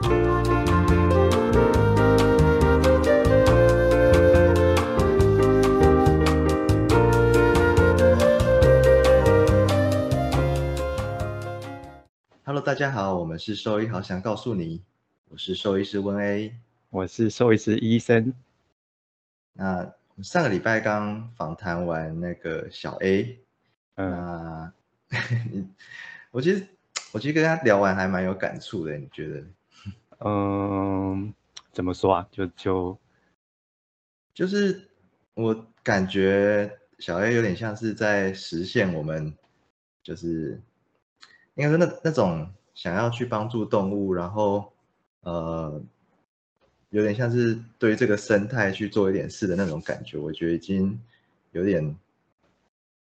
Hello，大家好，我们是兽医，好想告诉你，我是兽医师温 A，我是兽医师医生。那上个礼拜刚访谈完那个小 A，嗯，我其实我其实跟他聊完还蛮有感触的，你觉得？嗯，怎么说啊？就就就是我感觉小 A 有点像是在实现我们，就是应该说那那种想要去帮助动物，然后呃，有点像是对这个生态去做一点事的那种感觉，我觉得已经有点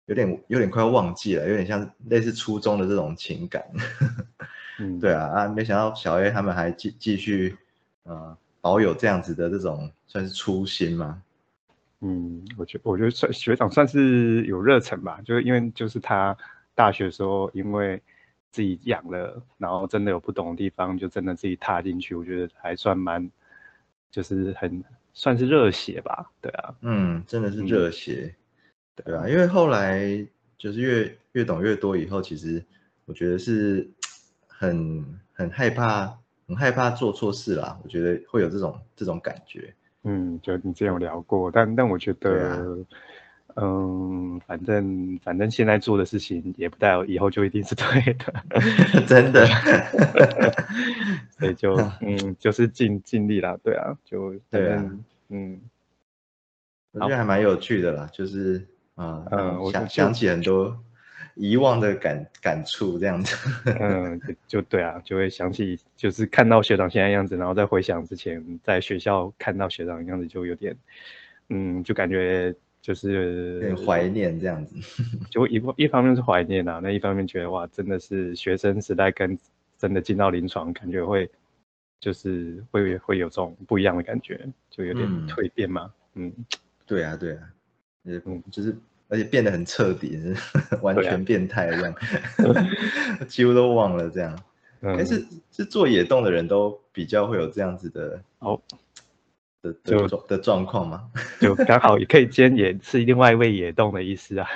有点有点快要忘记了，有点像类似初中的这种情感。嗯，对啊啊，没想到小 A 他们还继继续呃保有这样子的这种算是初心嘛。嗯，我觉我觉得算学长算是有热忱吧，就是因为就是他大学的时候，因为自己养了，然后真的有不懂的地方，就真的自己踏进去，我觉得还算蛮，就是很算是热血吧，对啊，嗯，真的是热血，对啊，因为后来就是越越懂越多以后，其实我觉得是很很害怕，很害怕做错事啦，我觉得会有这种这种感觉。嗯，就你之前有聊过，但但我觉得，嗯，反正反正现在做的事情也不代表以后就一定是对的，真的，所以就 嗯，就是尽尽力啦，对啊，就对啊嗯。我觉得还蛮有趣的啦，就是啊，想嗯我想想起很多遗忘的感感触这样子。嗯，就就对啊，就会想起，就是看到学长现在样子，然后再回想之前在学校看到学长的样子，就有点，嗯，就感觉就是怀念这样子。就一一方面是怀念啊，那一方面觉得哇，真的是学生时代跟真的进到临床，感觉会就是会会有这种不一样的感觉，就有点嗯蜕变嘛，嗯，对啊，对啊，也嗯就是而且变得很彻底，完全变态一样，几乎都忘了这样。嗯但是是做野洞的人都比较会有这样子的哦，的就的状的状况吗？就刚好也可以兼也是另外一位野洞的意思啊，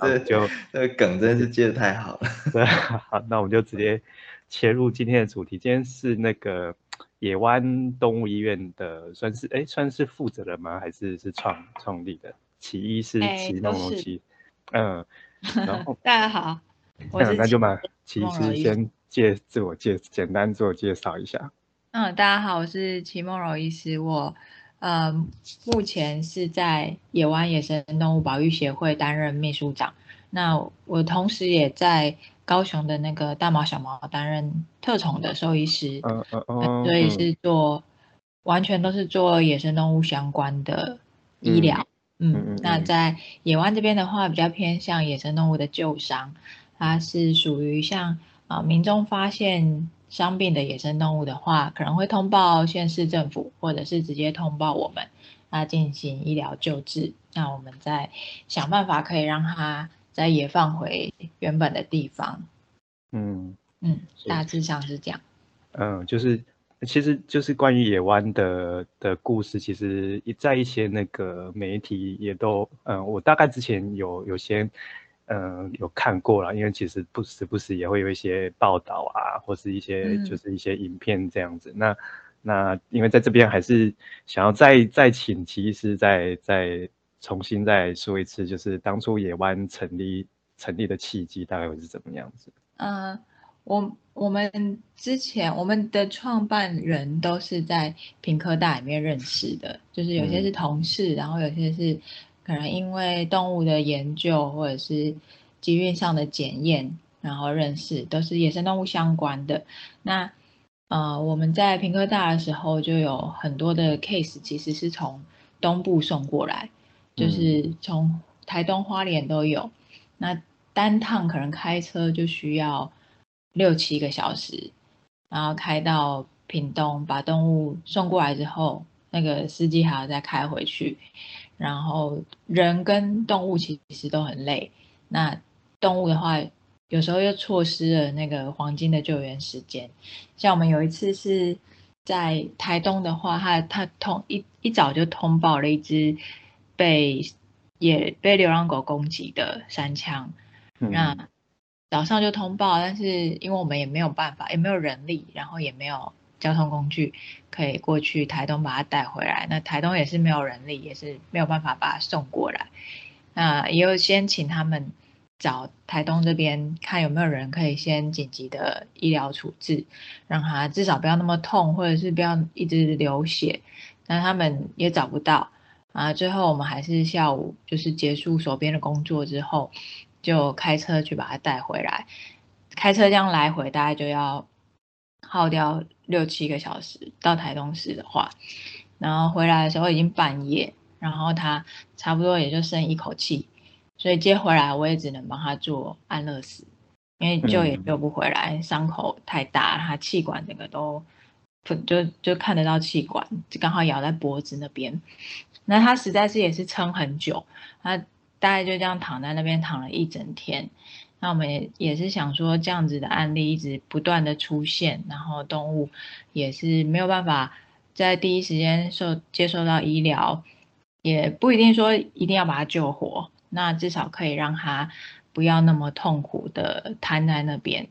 这就。这个梗真的是接的太好了。对，好，那我们就直接切入今天的主题。今天是那个野湾动物医院的，算是哎，算是负责人吗？还是是创创立的？起医师哎齐都是梦龙奇，嗯，然后 大家好，我那那就嘛，奇医梦柔医师先介自我介简单自我介绍一下。嗯，大家好，我是齐梦柔医师，我呃目前是在野湾野生动物保育协会担任秘书长，那我同时也在高雄的那个大毛小毛担任特宠的兽医师，嗯嗯，嗯所以是做完全都是做野生动物相关的医疗。嗯嗯那在野湾这边的话，比较偏向野生动物的救伤，它是属于像啊、民众发现伤病的野生动物的话，可能会通报县市政府，或者是直接通报我们，那进行医疗救治。那我们再想办法可以让它再野放回原本的地方。嗯嗯，大致上是这样。嗯，就是其实就是关于野湾的的故事，其实一在一些那个媒体也都，嗯，我大概之前有有些，嗯，有看过了，因为其实不时不时也会有一些报道啊，或是一些嗯就是一些影片这样子。那那因为在这边还是想要再再请齐医师再再重新再说一次，就是当初野湾成立成立的契机大概会是怎么样子？嗯，我我们之前我们的创办人都是在平科大里面认识的，就是有些嗯是同事，然后有些是可能因为动物的研究或者是集运上的检验，然后认识，都是野生动物相关的。那呃，我们在平科大的时候就有很多的 case，其实是从东部送过来，就是从台东花莲都有。那单趟可能开车就需要六七个小时，然后开到屏东，把动物送过来之后，那个司机还要再开回去，然后人跟动物其实都很累。那动物的话，有时候又错失了那个黄金的救援时间。像我们有一次是在台东的话，他他通一一早就通报了一只被也被流浪狗攻击的山枪，那早上就通报，但是因为我们也没有办法，也没有人力，然后也没有交通工具可以过去台东把它带回来，那台东也是没有人力，也是没有办法把它送过来。那也有先请他们找台东这边看有没有人可以先紧急的医疗处置，让他至少不要那么痛，或者是不要一直流血。那他们也找不到啊。最后我们还是下午就是结束手边的工作之后，就开车去把他带回来。开车这样来回大概就要耗掉六七个小时。到台东市的话，然后回来的时候已经半夜。然后他差不多也就剩一口气，所以接回来我也只能帮他做安乐死，因为救也救不回来，伤口太大，他气管整个都就就看得到气管，就刚好咬在脖子那边。那他实在是也是撑很久，他大概就这样躺在那边躺了一整天。那我们也也是想说，这样子的案例一直不断的出现，然后动物也是没有办法在第一时间受接受到医疗。也不一定说一定要把它救活，那至少可以让它不要那么痛苦的瘫在那边。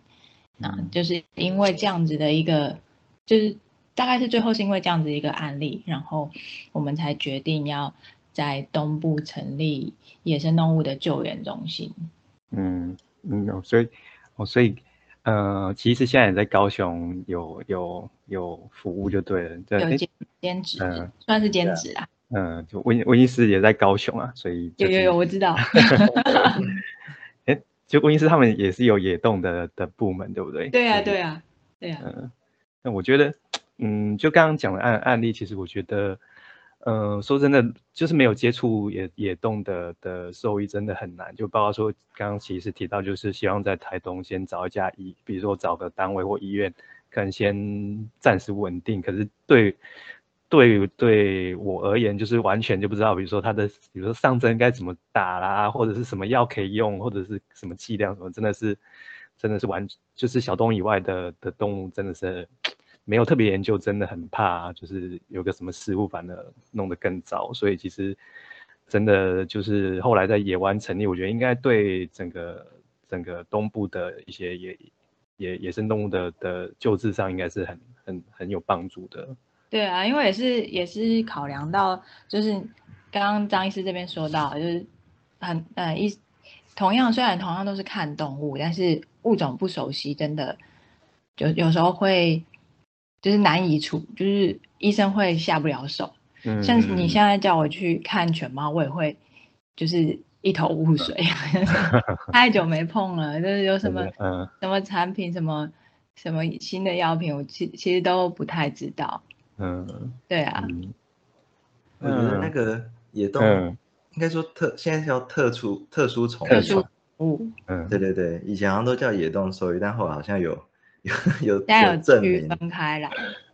那就是因为这样子的一个，就是大概是最后是因为这样子一个案例，然后我们才决定要在东部成立野生动物的救援中心。嗯嗯，所以哦，所以呃，其实现在也在高雄有有有服务就对了，有兼兼职，算是兼职啦。嗯，就温温医师也在高雄啊，所以有有有我知道。哎，就温医师他们也是有野动的的部门，对不对？对啊，对啊，对啊。嗯，那我觉得，嗯，就刚刚讲的案案例，其实我觉得，嗯，说真的，就是没有接触野野动的的兽医真的很难。就包括说，刚刚其实提到，就是希望在台东先找一家医，比如说找个单位或医院，可能先暂时稳定。可是对。对对我而言，就是完全就不知道，比如说他的，比如说上针该怎么打啦，或者是什么药可以用，或者是什么剂量什么，真的是，真的是完，就是小动以外的的动物，真的是没有特别研究，真的很怕，就是有个什么失误，反而弄得更糟。所以其实真的就是后来在野湾成立，我觉得应该对整个整个东部的一些野野野生动物的的救治上，应该是很很很有帮助的。对啊，因为也是也是考量到，就是刚刚张医师这边说到，就是很呃一同样虽然同样都是看动物，但是物种不熟悉，真的就有时候会就是难以处，就是医生会下不了手。嗯，像你现在叫我去看犬猫，我也会就是一头雾水，太久没碰了，就是有什么什么产品，什么什么新的药品，我其其实都不太知道。嗯，对啊，我觉得那个野动应该说特，现在叫特殊特殊宠物，嗯，对对对，以前好像都叫野动兽医，但后来好像有 有有有证明分开了，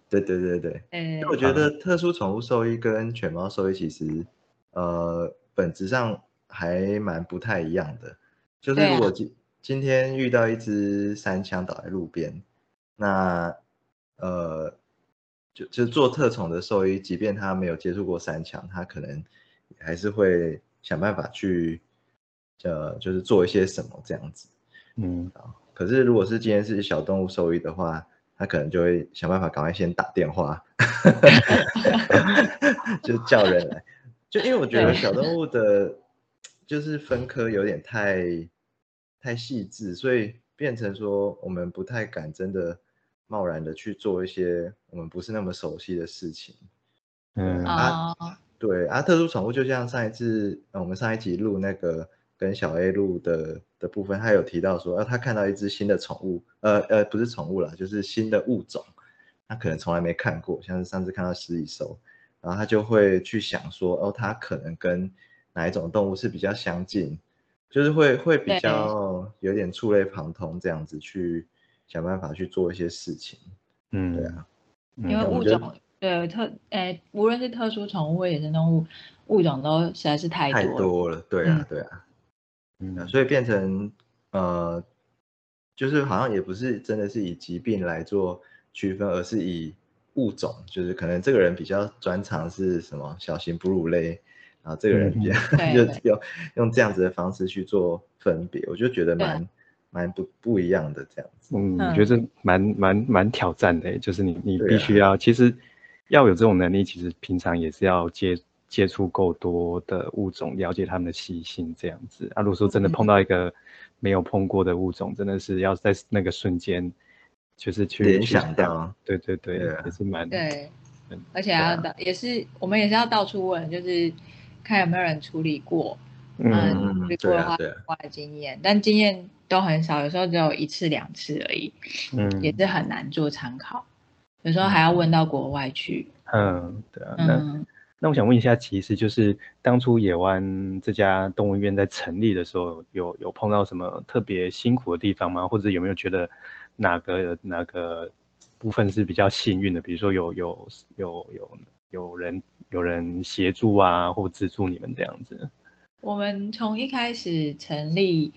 对对对对，嗯，我觉得特殊宠物兽医跟犬猫兽医其实呃本质上还蛮不太一样的，就是如果今今天遇到一只三枪倒在路边，那呃。就就做特宠的兽医，即便他没有接触过三枪，他可能还是会想办法去，呃，就是做一些什么这样子。嗯，可是如果是今天是小动物兽医的话，他可能就会想办法赶快先打电话，就叫人来。就因为我觉得小动物的，就是分科有点太太细致，所以变成说我们不太敢真的。贸然的去做一些我们不是那么熟悉的事情，嗯啊，对啊，特殊宠物就像上一次我们上一集录那个跟小 A 录的的部分，他有提到说，啊，他看到一只新的宠物，呃呃，不是宠物啦，就是新的物种，他可能从来没看过，像是上次看到食蚁兽，然后他就会去想说，哦，它可能跟哪一种动物是比较相近，就是会会比较有点触类旁通这样子去。想办法去做一些事情，嗯，对啊，因为物种对特诶，无论是特殊宠物或野生动物，物种都实在是太多太多了，对啊，对啊，嗯，所以变成呃，就是好像也不是真的是以疾病来做区分，而是以物种，就是可能这个人比较专长是什么小型哺乳类，然后这个人比较 就用用这样子的方式去做分别，我就觉得蛮蛮不不一样的这样子。嗯，我觉得蛮蛮蛮挑战的，就是你你必须要其实要有这种能力，其实平常也是要接。接触够多的物种，了解它们的习性，这样子。啊。如果说真的碰到一个没有碰过的物种，真的是要在那个瞬间，就是去联想到，对对对，也是蛮对，而且要到也是我们也是要到处问，就是看有没有人处理过，嗯，处理过的话，花的经验，但经验都很少，有时候只有一次两次而已，嗯，也是很难做参考，有时候还要问到国外去，嗯，对啊，嗯。那我想问一下，其实就是当初野湾这家动物医院在成立的时候，有有碰到什么特别辛苦的地方吗？或者有没有觉得哪个哪个部分是比较幸运的？比如说有有有有有人有人协助啊，或资助你们这样子？我们从一开始成立，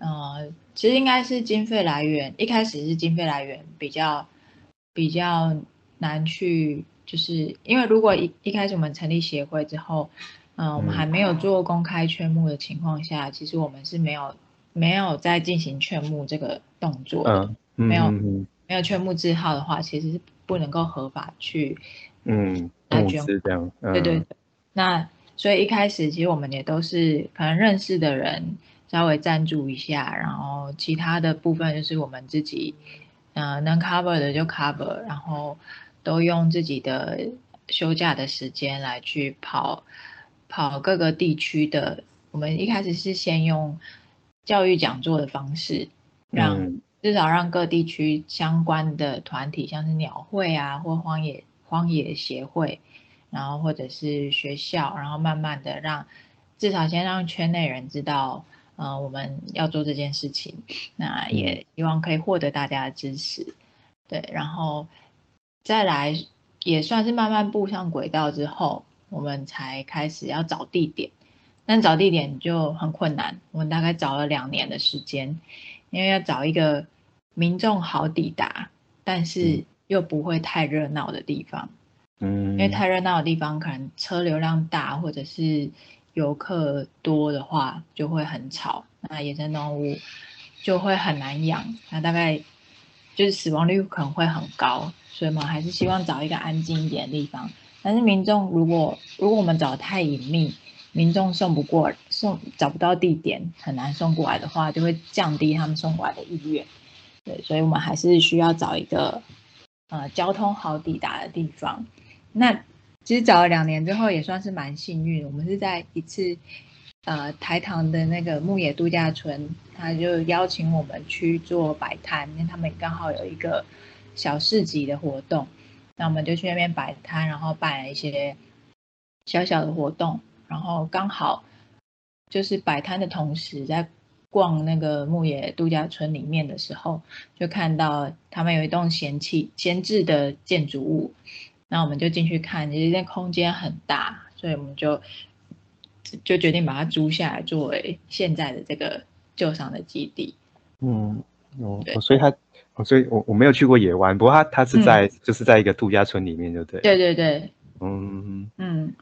呃，其实应该是经费来源，一开始是经费来源比较比较难去。就是因为如果一一开始我们成立协会之后，嗯，我们还没有做公开劝募的情况下，其实我们是没有没有在进行劝募这个动作的，没有没有劝募字号的话，其实是不能够合法去嗯来捐这样，对对对。那所以一开始其实我们也都是可能认识的人稍微赞助一下，然后其他的部分就是我们自己嗯能 cover 的就 cover，然后。都用自己的休假的时间来去跑跑各个地区的。我们一开始是先用教育讲座的方式，让至少让各地区相关的团体，像是鸟会啊，或荒野荒野协会，然后或者是学校，然后慢慢的让至少先让圈内人知道，呃，我们要做这件事情。那也希望可以获得大家的支持，对，然后。再来也算是慢慢步上轨道之后，我们才开始要找地点，但找地点就很困难。我们大概找了两年的时间，因为要找一个民众好抵达，但是又不会太热闹的地方。嗯，因为太热闹的地方，可能车流量大，或者是游客多的话，就会很吵，那野生动物就会很难养。那大概就是死亡率可能会很高。所以嘛，还是希望找一个安静一点的地方。但是民众如果如果我们找太隐秘，民众送不过送找不到地点，很难送过来的话，就会降低他们送过来的意愿。对，所以我们还是需要找一个呃交通好抵达的地方。那其实找了两年之后，也算是蛮幸运。我们是在一次呃台糖的那个牧野度假村，他就邀请我们去做摆摊，因为他们刚好有一个。小市集的活动，那我们就去那边摆摊，然后办了一些小小的活动，然后刚好就是摆摊的同时，在逛那个牧野度假村里面的时候，就看到他们有一栋闲弃闲置的建筑物，那我们就进去看，其实那空间很大，所以我们就就决定把它租下来作为现在的这个旧伤的基地。嗯，哦，所以它。所以我我没有去过野湾，不过他他是在就是在一个度假村里面，对不对？对对对，嗯嗯，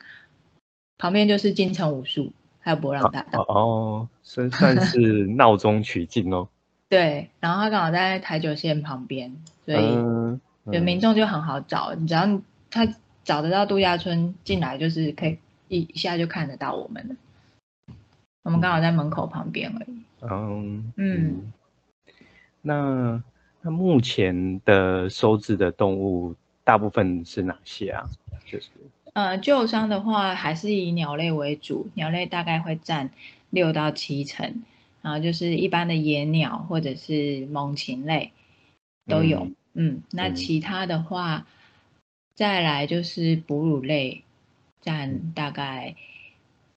旁边就是金城武术，还有博朗大道。哦，算算是 闹中取静哦。对，然后他刚好在台九线旁边，所以有民众就很好找，只要他找得到度假村进来，就是可以一一下就看得到我们了。我们刚好在门口旁边而已。嗯嗯，那。那目前的收治的动物大部分是哪些啊？就是，呃，旧伤的话还是以鸟类为主，鸟类大概会占六到七成，然后就是一般的野鸟或者是猛禽类都有。嗯，那其他的话，再来就是哺乳类占大概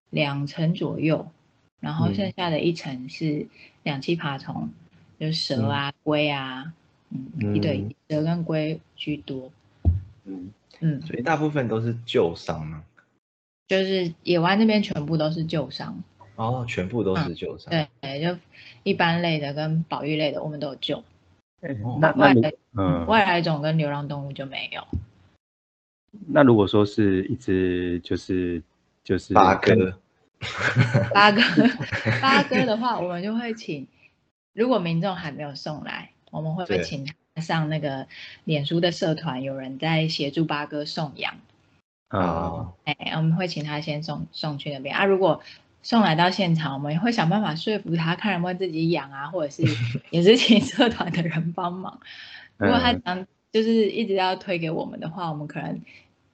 两层左右，然后剩下的一层是两栖爬虫，就蛇啊、龟啊。嗯，一对蛇跟龟居多。嗯嗯，所以大部分都是旧伤吗？就是野外那边全部都是旧伤。哦，全部都是旧伤。对，就一般类的跟保育类的，我们都有救。那那外来嗯，外来种跟流浪动物就没有。那如果说是一只就是就是八哥，八哥，八哥的话，我们就会请，如果民众还没有送来，我们会对请他上那个脸书的社团，有人在协助八哥送养。啊哦，哎，我们会请他先送送去那边啊。如果送来到现场，我们也会想办法说服他，看能不能自己养啊，或者是 也是请社团的人帮忙。如果他嗯想就是一直要推给我们的话，我们可能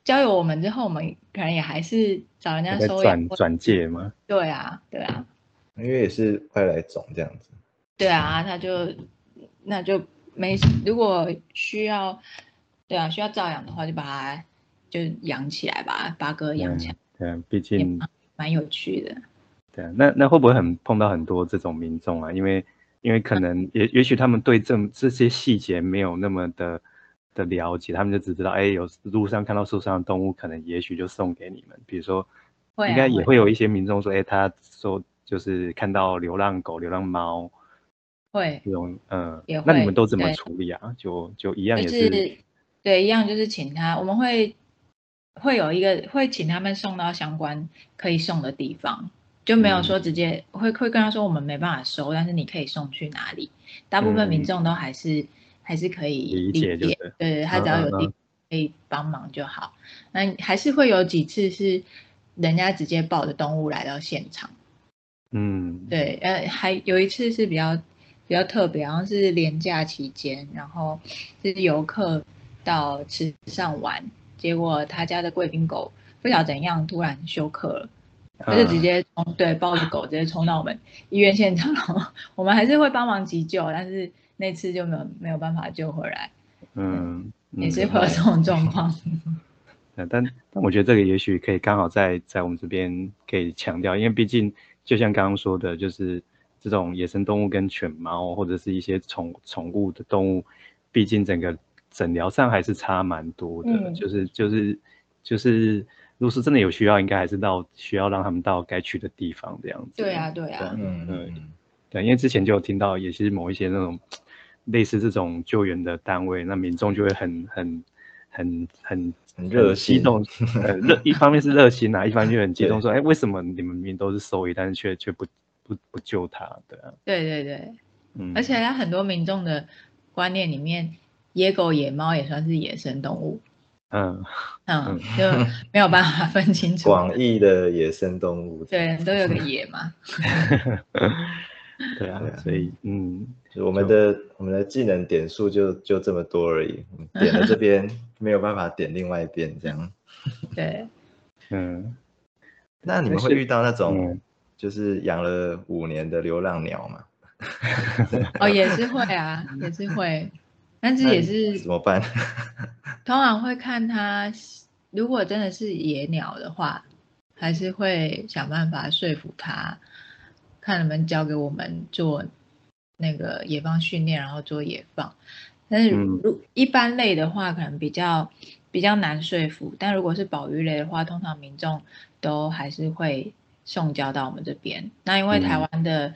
交由我们之后，我们可能也还是找人家收。转转借吗，对啊，对啊，因为也是外来种这样子。对啊，他就那就没，如果需要，对啊，需要照养的话，就把它就养起来吧，八哥养起来，对啊，毕竟蛮有趣的。对啊，那那会不会很碰到很多这种民众啊？因为因为可能也也许他们对这这些细节没有那么的的了解，他们就只知道，哎，有路上看到受伤的动物，可能也许就送给你们。比如说，啊应该也会会有一些民众说，哎，他说就是看到流浪狗、流浪猫会这种，嗯也，那你们都怎么处理啊？就就一样也就是对，一样就是请他，我们会会有一个会请他们送到相关可以送的地方，就没有说直接、会会跟他说我们没办法收，但是你可以送去哪里？大部分民众都还是、还是可以理解就解，对对对，他只要有地可以帮忙就好。那还是会有几次是人家直接抱着动物来到现场。嗯，对，呃，还有一次是比较比较特别，好像是连假期间，然后是游客到池上玩，结果他家的贵宾狗不晓得怎样突然休克了，他就直嗯接冲对抱着狗直接冲到我们医院现场，然后我们还是会帮忙急救，但是那次就没有没有办法救回来，嗯，也嗯是会有这种状况。呃，但但我觉得这个也许可以刚好在在我们这边可以强调，因为毕竟就像刚刚说的，就是这种野生动物跟犬猫或者是一些宠宠物的动物，毕竟整个诊疗上还是差蛮多的，嗯就是就是就是，如果是真的有需要，应该还是到需要让他们到该去的地方这样子。对啊，对啊，嗯嗯对，因为之前就有听到，也是某一些那种类似这种救援的单位，那民众就会很很很很很热心激动，呃，热一方面是热心啊，一方面就很激动，说，哎，为什么你们明明都是收医，但是却却不不不救他？对啊，对对对，嗯，而且他很多民众的观念里面，野狗、野猫也算是野生动物。嗯嗯，就没有办法分清楚。广义的野生动物，对，都有个野嘛。对啊所以嗯，就我们的我们的技能点数就就这么多而已，点了这边 没有办法点另外一边这样。对，嗯那你们会遇到那种嗯就是养了五年的流浪鸟吗？哦，也是会啊，也是会，但是也是怎么办？通常会看它，如果真的是野鸟的话，还是会想办法说服他，看能不能交给我们做那个野放训练，然后做野放。但是嗯如一般类的话，可能比较比较难说服。但如果是保育类的话，通常民众都还是会送交到我们这边。那因为台嗯湾的、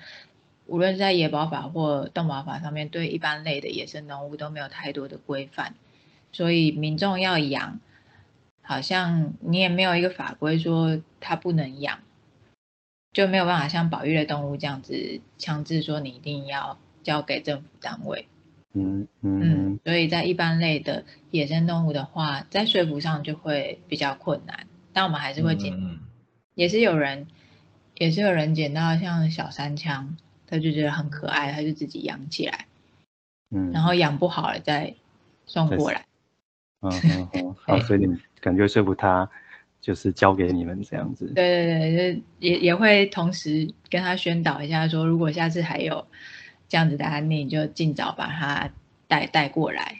无论是在野保法或动保法上面，对一般类的野生动物都没有太多的规范，所以民众要养，好像你也没有一个法规说它不能养，就没有办法像保育类动物这样子强制说你一定要交给政府单位。嗯嗯嗯，所以在一般类的野生动物的话，在说服上就会比较困难。但我们还是会尽，嗯也是有人，也是有人捡到像小三枪，他就觉得很可爱，他就自己养起来，嗯，然后养不好了再送再过来。嗯嗯嗯，好，所以你们感觉说服他，就是交给你们这样子。对对对，就也也会同时跟他宣导一下，说如果下次还有这样子的案例，你就尽早把它带带过来，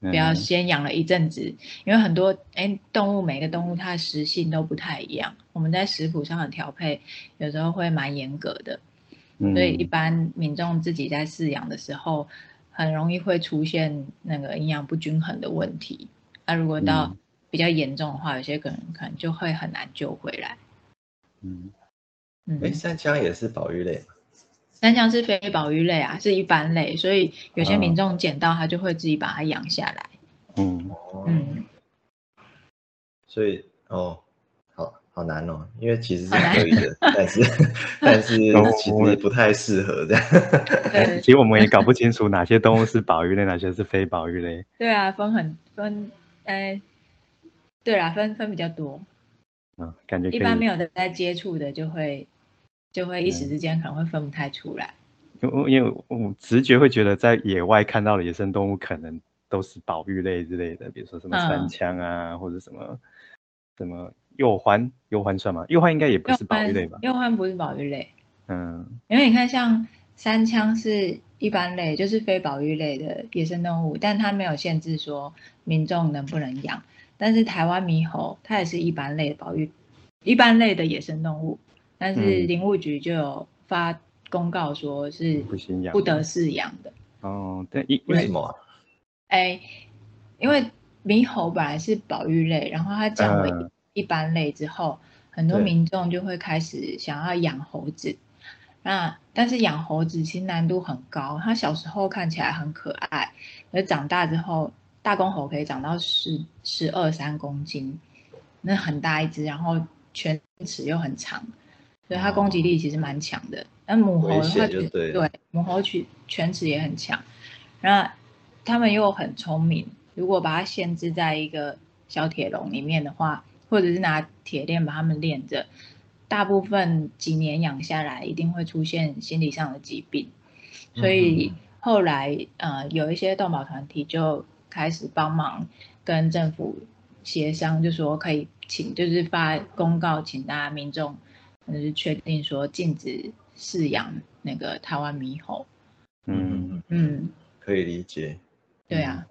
不要嗯先养了一阵子，因为很多哎动物每个动物它的食性都不太一样，我们在食谱上的调配有时候会蛮严格的，嗯。所以一般民众自己在饲养的时候，很容易会出现那个营养不均衡的问题。那如果到嗯比较严重的话，有些可能可能就会很难救回来。嗯，嗯，哎，三枪也是保育类吗？三枪是非保育类啊，是一般类，所以有些哦民众捡到它就会自己把它养下来。嗯，哦，嗯，所以哦，好好难哦，因为其实是可以的，但是 但是哦其实不太适合这样。对其实我们也搞不清楚哪些动物是保育类，哪些是非保育类。对啊，分很分，哎，对啦，分分比较多。嗯，感觉一般没有的在接触的，就会就会一时嗯之间可能会分不太出来。因为因为我直觉会觉得在野外看到的野生动物可能都是保育类之类的，比如说什么山嗯枪啊，或者什么什么鼬獾，鼬獾算吗？鼬獾应该也不是保育类吧？鼬獾不是保育类，嗯因为你看像三枪是一般类，就是非保育类的野生动物，但它没有限制说民众能不能养。但是台湾猕猴它也是一般类的保育一般类的野生动物，但是嗯林务局就有发公告说是不行养不得饲养的。哦，但因因为为什么啊？哎，因为猕猴本来是保育类，然后它降为嗯一般类之后，很多民众就会开始想要养猴子。那但是养猴子其实难度很高，它小时候看起来很可爱，而长大之后，大公猴可以长到十十二三公斤，那很大一只，然后犬齿又很长，所以它攻击力其实蛮强的。那母猴的话就对对母猴犬犬齿也很强，那它们又很聪明，如果把它限制在一个小铁笼里面的话，或者是拿铁链把它们链着，大部分几年养下来，一定会出现心理上的疾病。所以后来呃，有一些动保团体就开始帮忙跟政府协商，就说可以请，就是发公告，请大家民众就是确定说禁止饲养那个台湾猕猴。嗯，嗯，可以理解。对啊，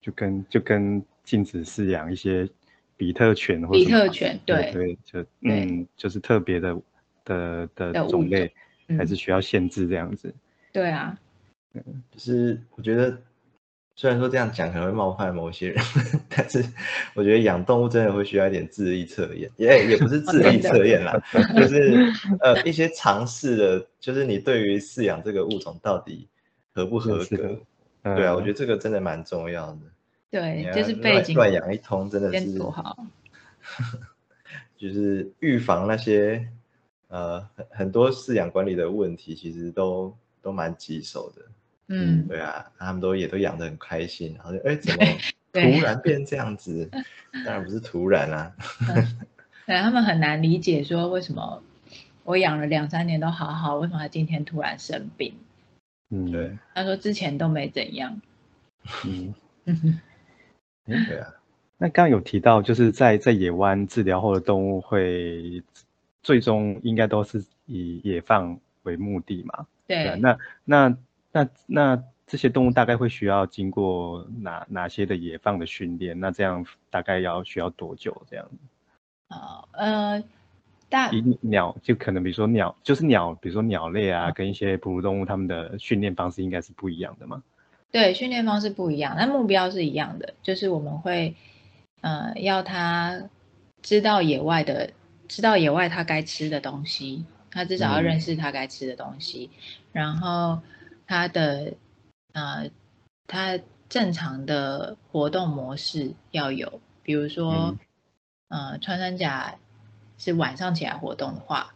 就跟就跟禁止饲养一些比特犬或比特犬对，对对，就嗯，就是特别的的的种类，嗯还是需要限制这样子。对啊，就是我觉得，虽然说这样讲可能会冒犯某些人，但是我觉得养动物真的会需要一点智力测验，也也不是智力测验啦，就是呃一些尝试的，就是你对于饲养这个物种到底合不合格？对啊，我嗯觉得这个真的蛮重要的。对，就是背景乱养一通，真的是不好。就是预防那些呃很很多饲养管理的问题，其实都都蛮棘手的。嗯，对啊，他们都也都养得很开心，然后就哎怎么突然变这样子？当然不是突然啊，对他们很难理解说为什么我养了两三年都好好，为什么他今天突然生病？嗯，对他说之前都没怎样。嗯。嗯 对啊，那刚刚有提到，就是在在野湾治疗后的动物会最终应该都是以野放为目的嘛？对那那那那这些动物大概会需要经过哪哪些的野放的训练？那这样大概要需要多久？这样好，呃，大以鸟就可能比如说鸟，就是鸟，比如说鸟类啊，跟一些哺乳动物，它们的训练方式应该是不一样的嘛？对训练方式不一样，但目标是一样的，就是我们会呃要它知道野外的，知道野外它该吃的东西，它至少要嗯认识他该吃的东西，然后他的呃他正常的活动模式要有，比如说、呃穿山甲是晚上起来活动的话，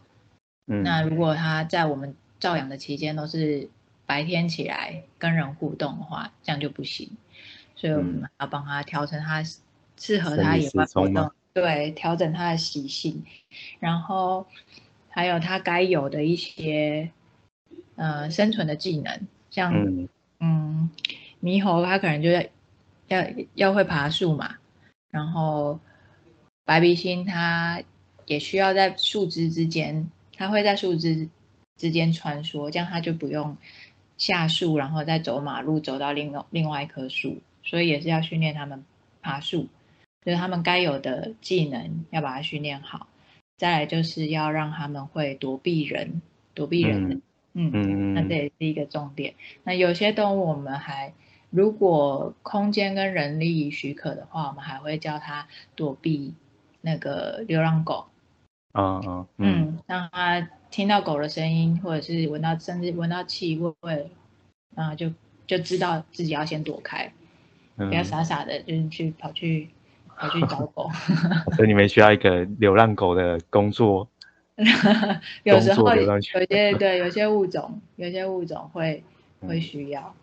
嗯，那如果他在我们照养的期间都是白天起来跟人互动的话，这样就不行。所以我们要帮他调成他适合他野外活动，对，调整他的习性，然后还有他该有的一些呃生存的技能，像嗯嗯，猕猴它可能就要要要会爬树嘛，然后白鼻星它也需要在树枝之间，它会在树枝之间穿梭，这样它就不用下树，然后再走马路走到另外另外一棵树，所以也是要训练他们爬树，就是他们该有的技能要把它训练好。再来就是要让他们会躲避人，躲避人的，嗯嗯那这也是一个重点。那有些动物我们还，如果空间跟人力许可的话，我们还会教它躲避那个流浪狗，啊啊，嗯，让它听到狗的声音，或者是闻到甚至闻到气味，然后就就知道自己要先躲开，不要傻傻的就是去跑去跑去找狗。所以你们需要一个流浪狗的工作。有时候有些对 有些物种有些物种会会需要，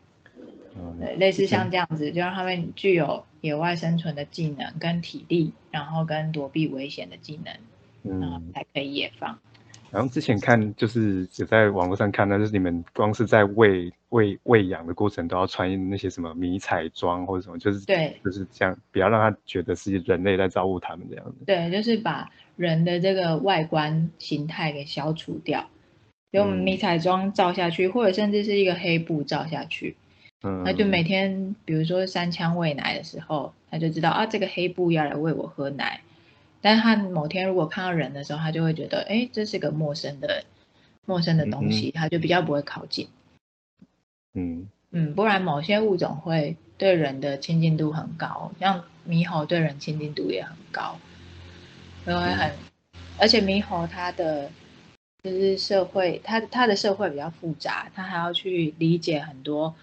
对，类似像这样子，就让他们具有野外生存的技能跟体力，然后跟躲避危险的技能，然后才可以野放。然后之前看就是只在网络上看，那就是你们光是在喂喂喂养的过程都要穿那些什么迷彩装或者什么，就是对，就是这样，不要让他觉得是人类在照顾他们这样子。对，就是把人的这个外观形态给消除掉，用迷彩装照下去，或者甚至是一个黑布照下去，嗯，那就每天比如说三枪喂奶的时候，他就知道啊，这个黑布要来喂我喝奶。但是他某天如果看到人的时候，他就会觉得，哎，这是个陌生的、陌生的东西，他就比较不会靠近。嗯嗯，不然某些物种会对人的亲近度很高，像猕猴对人亲近度也很高，因为很，而且猕猴它的就是社会，它它的社会比较复杂，它还要去理解很多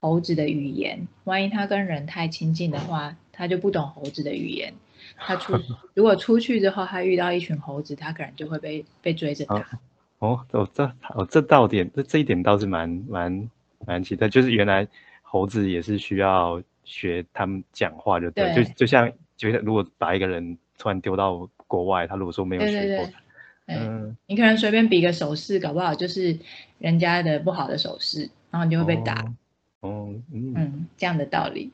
猴子的语言，万一它跟人太亲近的话，它就不懂猴子的语言。他出如果出去之后，他遇到一群猴子，他可能就会被被追着打。哦，哦，这哦这到点这这一点倒是蛮蛮蛮奇特，就是原来猴子也是需要学他们讲话，就对，就就像就像如果把一个人突然丢到国外，他如果说没有学过，嗯，你可能随便比个手势，搞不好就是人家的不好的手势，然后你就会被打。哦，嗯，这样的道理。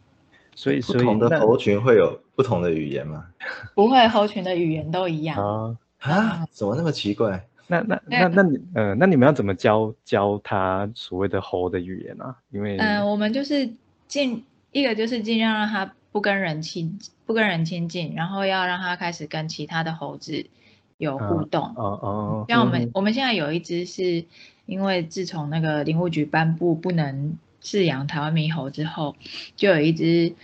所以，不同的猴群会有不同的语言吗？不会，猴群的语言都一样啊啊！怎么那么奇怪？那那那那你呃，那你们要怎么教教他所谓的猴的语言啊？因为嗯，我们就是尽一个就是尽量让他不跟人亲不跟人亲近，然后要让他开始跟其他的猴子有互动。哦哦，像我们我们现在有一只是因为自从那个林务局颁布不能饲养台湾猕猴之后，就有一只。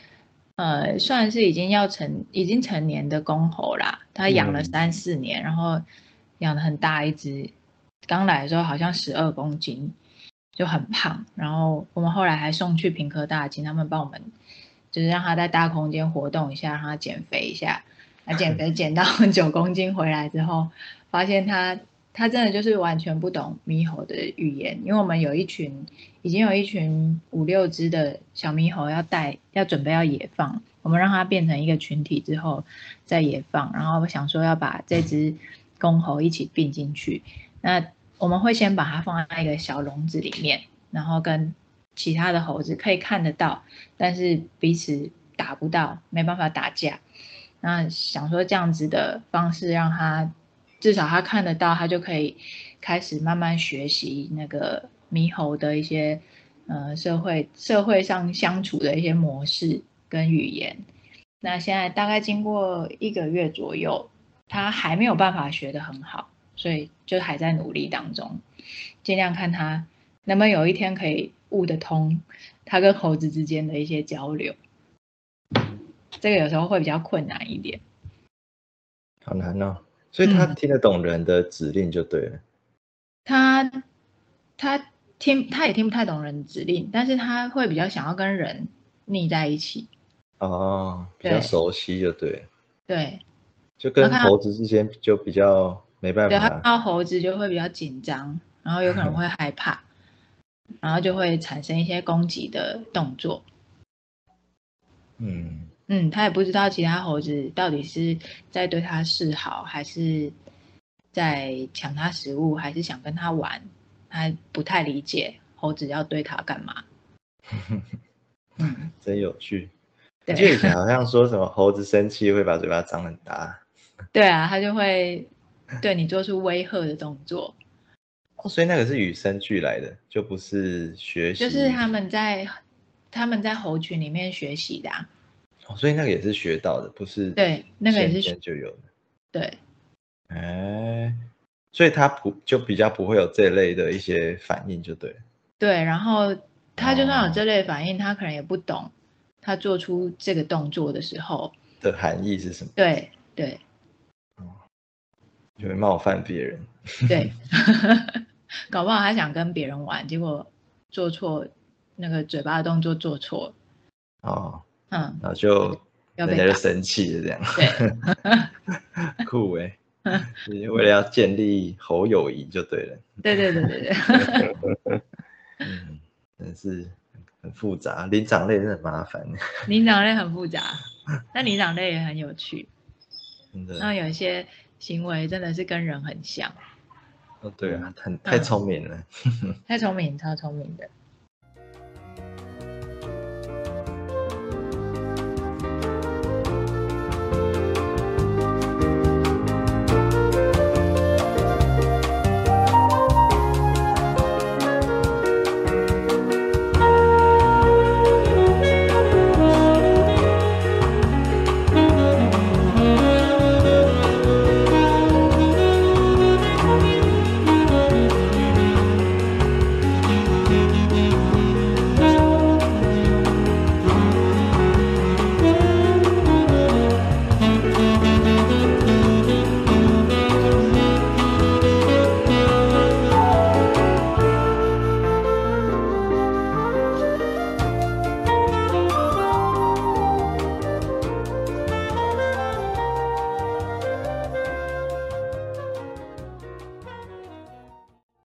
呃，算是已经要成已经成年的公猴啦，他养了三四年，然后养的很大一只，刚来的时候好像十二公斤，就很胖。然后我们后来还送去平科大，请他们帮我们，就是让他在大空间活动一下，让他减肥一下。他减肥减到 九公斤回来之后，发现他。他真的就是完全不懂猕猴的语言，因为我们有一群，已经有一群五六只的小猕猴要带，要准备要野放，我们让它变成一个群体之后再野放，然后想说要把这只公猴一起并进去，那我们会先把它放在一个小笼子里面，然后跟其他的猴子可以看得到，但是彼此打不到，没办法打架，那想说这样子的方式让它。至少他看得到，他就可以开始慢慢学习那个猕猴的一些呃社会社会上相处的一些模式跟语言。那现在大概经过一个月左右，他还没有办法学得很好，所以就还在努力当中，尽量看他能不能有一天可以悟得通他跟猴子之间的一些交流。这个有时候会比较困难一点。好难哦。所以他听得懂人的指令就对了。他他听他也听不太懂人指令，但是他会比较想要跟人腻在一起。哦，比较熟悉就对。对。就跟猴子之间就比较没办法。对他看到猴子就会比较紧张，然后有可能会害怕，然后就会产生一些攻击的动作。嗯。嗯，他也不知道其他猴子到底是在对他示好，还是在抢他食物，还是想跟他玩，他不太理解猴子要对他干嘛。嗯，真有趣。记得以前好像说什么猴子生气会把嘴巴张很大。对啊，他就会对你做出威吓的动作。哦，所以那个是与生俱来的，就不是学习。就是他们在他们在猴群里面学习的。哦，所以那个也是学到的，不是？对，那个也是先就有的。对。哎，所以他不就比较不会有这类的一些反应，就对。对，然后他就算有这类反应，他可能也不懂，他做出这个动作的时候的含义是什么？对对。就会冒犯别人。对，搞不好他想跟别人玩，结果做错那个嘴巴的动作做错，哦，嗯，然后就。人家就生气了，这样对，酷哎，你为了要建立侯友谊就对了。对对对对对，嗯，真是很复杂，灵长类真的很麻烦，灵长类很复杂，但灵长类也很有趣。真然后。有一些行为真的是跟人很像，哦，对啊，很太聪明了。太聪明，超聪明的。